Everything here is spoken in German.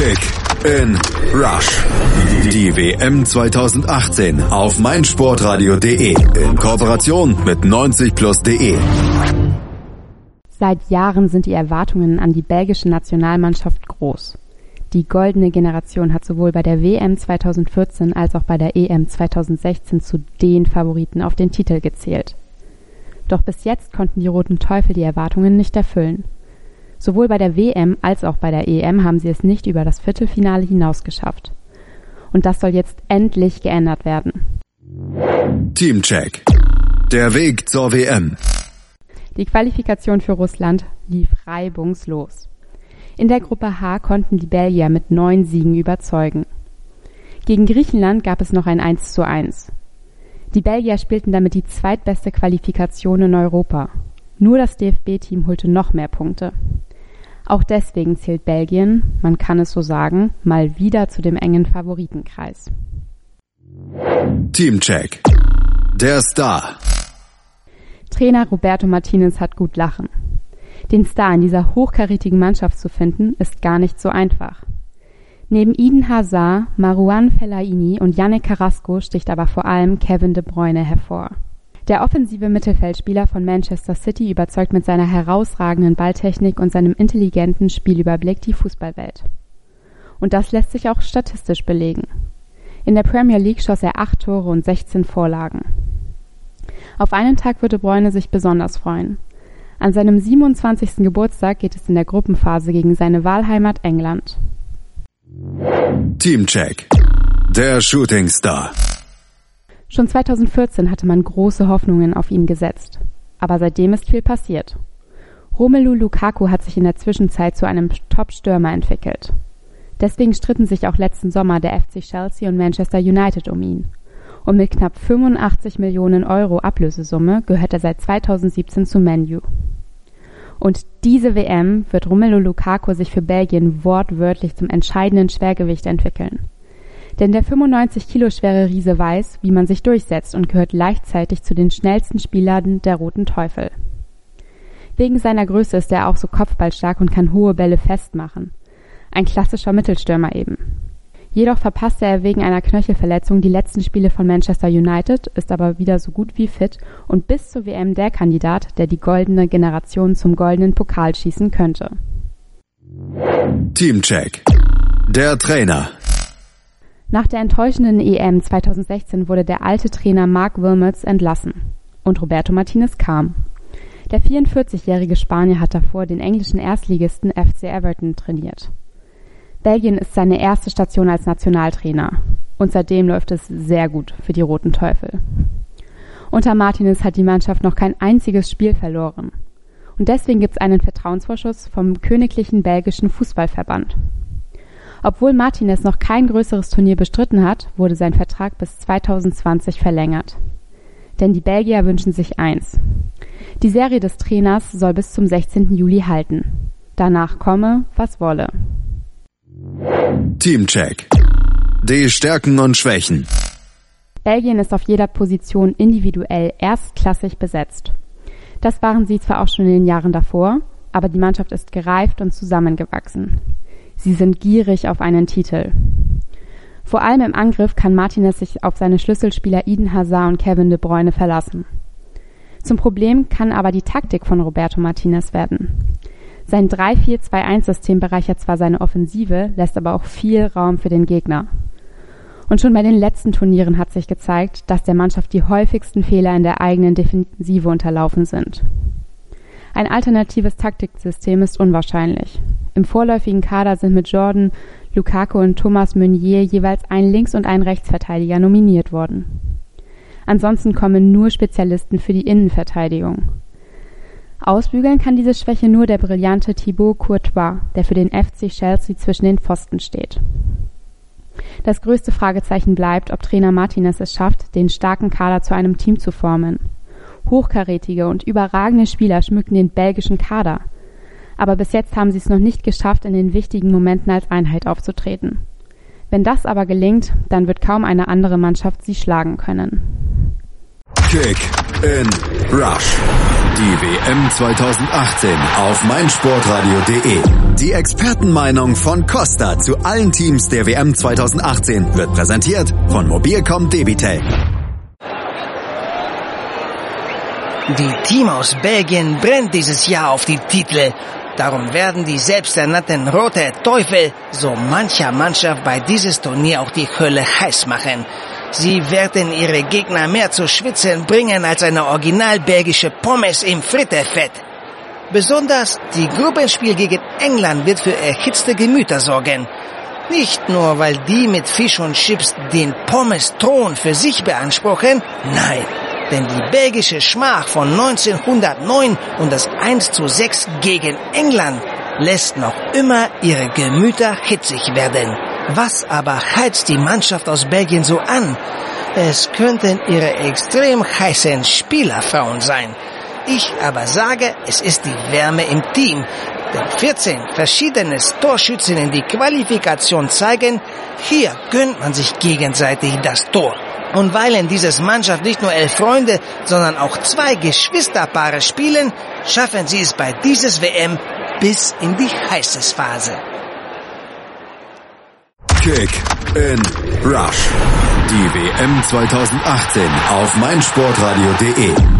Kick in Rush. Die WM 2018 auf meinsportradio.de in Kooperation mit 90plus.de. Seit Jahren sind die Erwartungen an die belgische Nationalmannschaft groß. Die goldene Generation hat sowohl bei der WM 2014 als auch bei der EM 2016 zu den Favoriten auf den Titel gezählt. Doch bis jetzt konnten die Roten Teufel die Erwartungen nicht erfüllen. Sowohl bei der WM als auch bei der EM haben sie es nicht über das Viertelfinale hinaus geschafft. Und das soll jetzt endlich geändert werden. Teamcheck. Der Weg zur WM. Die Qualifikation für Russland lief reibungslos. In der Gruppe H konnten die Belgier mit neun Siegen überzeugen. Gegen Griechenland gab es noch ein 1 zu 1. Die Belgier spielten damit die zweitbeste Qualifikation in Europa. Nur das DFB-Team holte noch mehr Punkte. Auch deswegen zählt Belgien, man kann es so sagen, mal wieder zu dem engen Favoritenkreis. Teamcheck. Der Star. Trainer Roberto Martinez hat gut lachen. Den Star in dieser hochkarätigen Mannschaft zu finden, ist gar nicht so einfach. Neben Eden Hazard, Marouane Fellaini und Yannick Carrasco sticht aber vor allem Kevin De Bruyne hervor. Der offensive Mittelfeldspieler von Manchester City überzeugt mit seiner herausragenden Balltechnik und seinem intelligenten Spielüberblick die Fußballwelt. Und das lässt sich auch statistisch belegen. In der Premier League schoss er acht Tore und 16 Vorlagen. Auf einen Tag würde Bräune sich besonders freuen. An seinem 27. Geburtstag geht es in der Gruppenphase gegen seine Wahlheimat England. Teamcheck. Der Shooting Star. Schon 2014 hatte man große Hoffnungen auf ihn gesetzt. Aber seitdem ist viel passiert. Romelu Lukaku hat sich in der Zwischenzeit zu einem Top-Stürmer entwickelt. Deswegen stritten sich auch letzten Sommer der FC Chelsea und Manchester United um ihn. Und mit knapp 85 Millionen Euro Ablösesumme gehört er seit 2017 zu Menu. Und diese WM wird Romelu Lukaku sich für Belgien wortwörtlich zum entscheidenden Schwergewicht entwickeln. Denn der 95 Kilo schwere Riese weiß, wie man sich durchsetzt und gehört gleichzeitig zu den schnellsten Spielern der Roten Teufel. Wegen seiner Größe ist er auch so kopfballstark und kann hohe Bälle festmachen. Ein klassischer Mittelstürmer eben. Jedoch verpasste er wegen einer Knöchelverletzung die letzten Spiele von Manchester United, ist aber wieder so gut wie fit und bis zur WM der Kandidat, der die goldene Generation zum goldenen Pokal schießen könnte. Teamcheck. Der Trainer. Nach der enttäuschenden EM 2016 wurde der alte Trainer Mark Wilmots entlassen und Roberto Martinez kam. Der 44-jährige Spanier hat davor den englischen Erstligisten FC Everton trainiert. Belgien ist seine erste Station als Nationaltrainer und seitdem läuft es sehr gut für die Roten Teufel. Unter Martinez hat die Mannschaft noch kein einziges Spiel verloren. Und deswegen gibt es einen Vertrauensvorschuss vom Königlichen Belgischen Fußballverband. Obwohl Martinez noch kein größeres Turnier bestritten hat, wurde sein Vertrag bis 2020 verlängert. Denn die Belgier wünschen sich eins. Die Serie des Trainers soll bis zum 16. Juli halten. Danach komme, was wolle. Teamcheck. Die Stärken und Schwächen. Belgien ist auf jeder Position individuell erstklassig besetzt. Das waren sie zwar auch schon in den Jahren davor, aber die Mannschaft ist gereift und zusammengewachsen. Sie sind gierig auf einen Titel. Vor allem im Angriff kann Martinez sich auf seine Schlüsselspieler Eden Hazard und Kevin De Bruyne verlassen. Zum Problem kann aber die Taktik von Roberto Martinez werden. Sein 3-4-2-1-System bereichert zwar seine Offensive, lässt aber auch viel Raum für den Gegner. Und schon bei den letzten Turnieren hat sich gezeigt, dass der Mannschaft die häufigsten Fehler in der eigenen Defensive unterlaufen sind. Ein alternatives Taktiksystem ist unwahrscheinlich. Im vorläufigen Kader sind mit Jordan, Lukaku und Thomas Meunier jeweils ein Links- und ein Rechtsverteidiger nominiert worden. Ansonsten kommen nur Spezialisten für die Innenverteidigung. Ausbügeln kann diese Schwäche nur der brillante Thibaut Courtois, der für den FC Chelsea zwischen den Pfosten steht. Das größte Fragezeichen bleibt, ob Trainer Martinez es schafft, den starken Kader zu einem Team zu formen. Hochkarätige und überragende Spieler schmücken den belgischen Kader – aber bis jetzt haben sie es noch nicht geschafft, in den wichtigen Momenten als Einheit aufzutreten. Wenn das aber gelingt, dann wird kaum eine andere Mannschaft sie schlagen können. Kick in Rush. Die WM 2018 auf meinsportradio.de. Die Expertenmeinung von Costa zu allen Teams der WM 2018 wird präsentiert von Mobilcom Debitel. Die Team aus Belgien brennt dieses Jahr auf die Titel. Darum werden die selbsternannten Rote Teufel so mancher Mannschaft bei dieses Turnier auch die Hölle heiß machen. Sie werden ihre Gegner mehr zu schwitzen bringen als eine original belgische Pommes im Frittefett. Besonders die Gruppenspiel gegen England wird für erhitzte Gemüter sorgen. Nicht nur, weil die mit Fisch und Chips den Pommes-Thron für sich beanspruchen, nein, denn die belgische Schmach von 1909 und das 1 zu 6 gegen England lässt noch immer ihre Gemüter hitzig werden. Was aber heizt die Mannschaft aus Belgien so an? Es könnten ihre extrem heißen Spielerfrauen sein. Ich aber sage, es ist die Wärme im Team. Denn 14 verschiedene Torschützen in die Qualifikation zeigen, hier gönnt man sich gegenseitig das Tor. Und weil in dieses Mannschaft nicht nur elf Freunde, sondern auch zwei Geschwisterpaare spielen, schaffen sie es bei dieses WM bis in die heiße Phase. Kick in Rush. Die WM 2018 auf meinsportradio.de.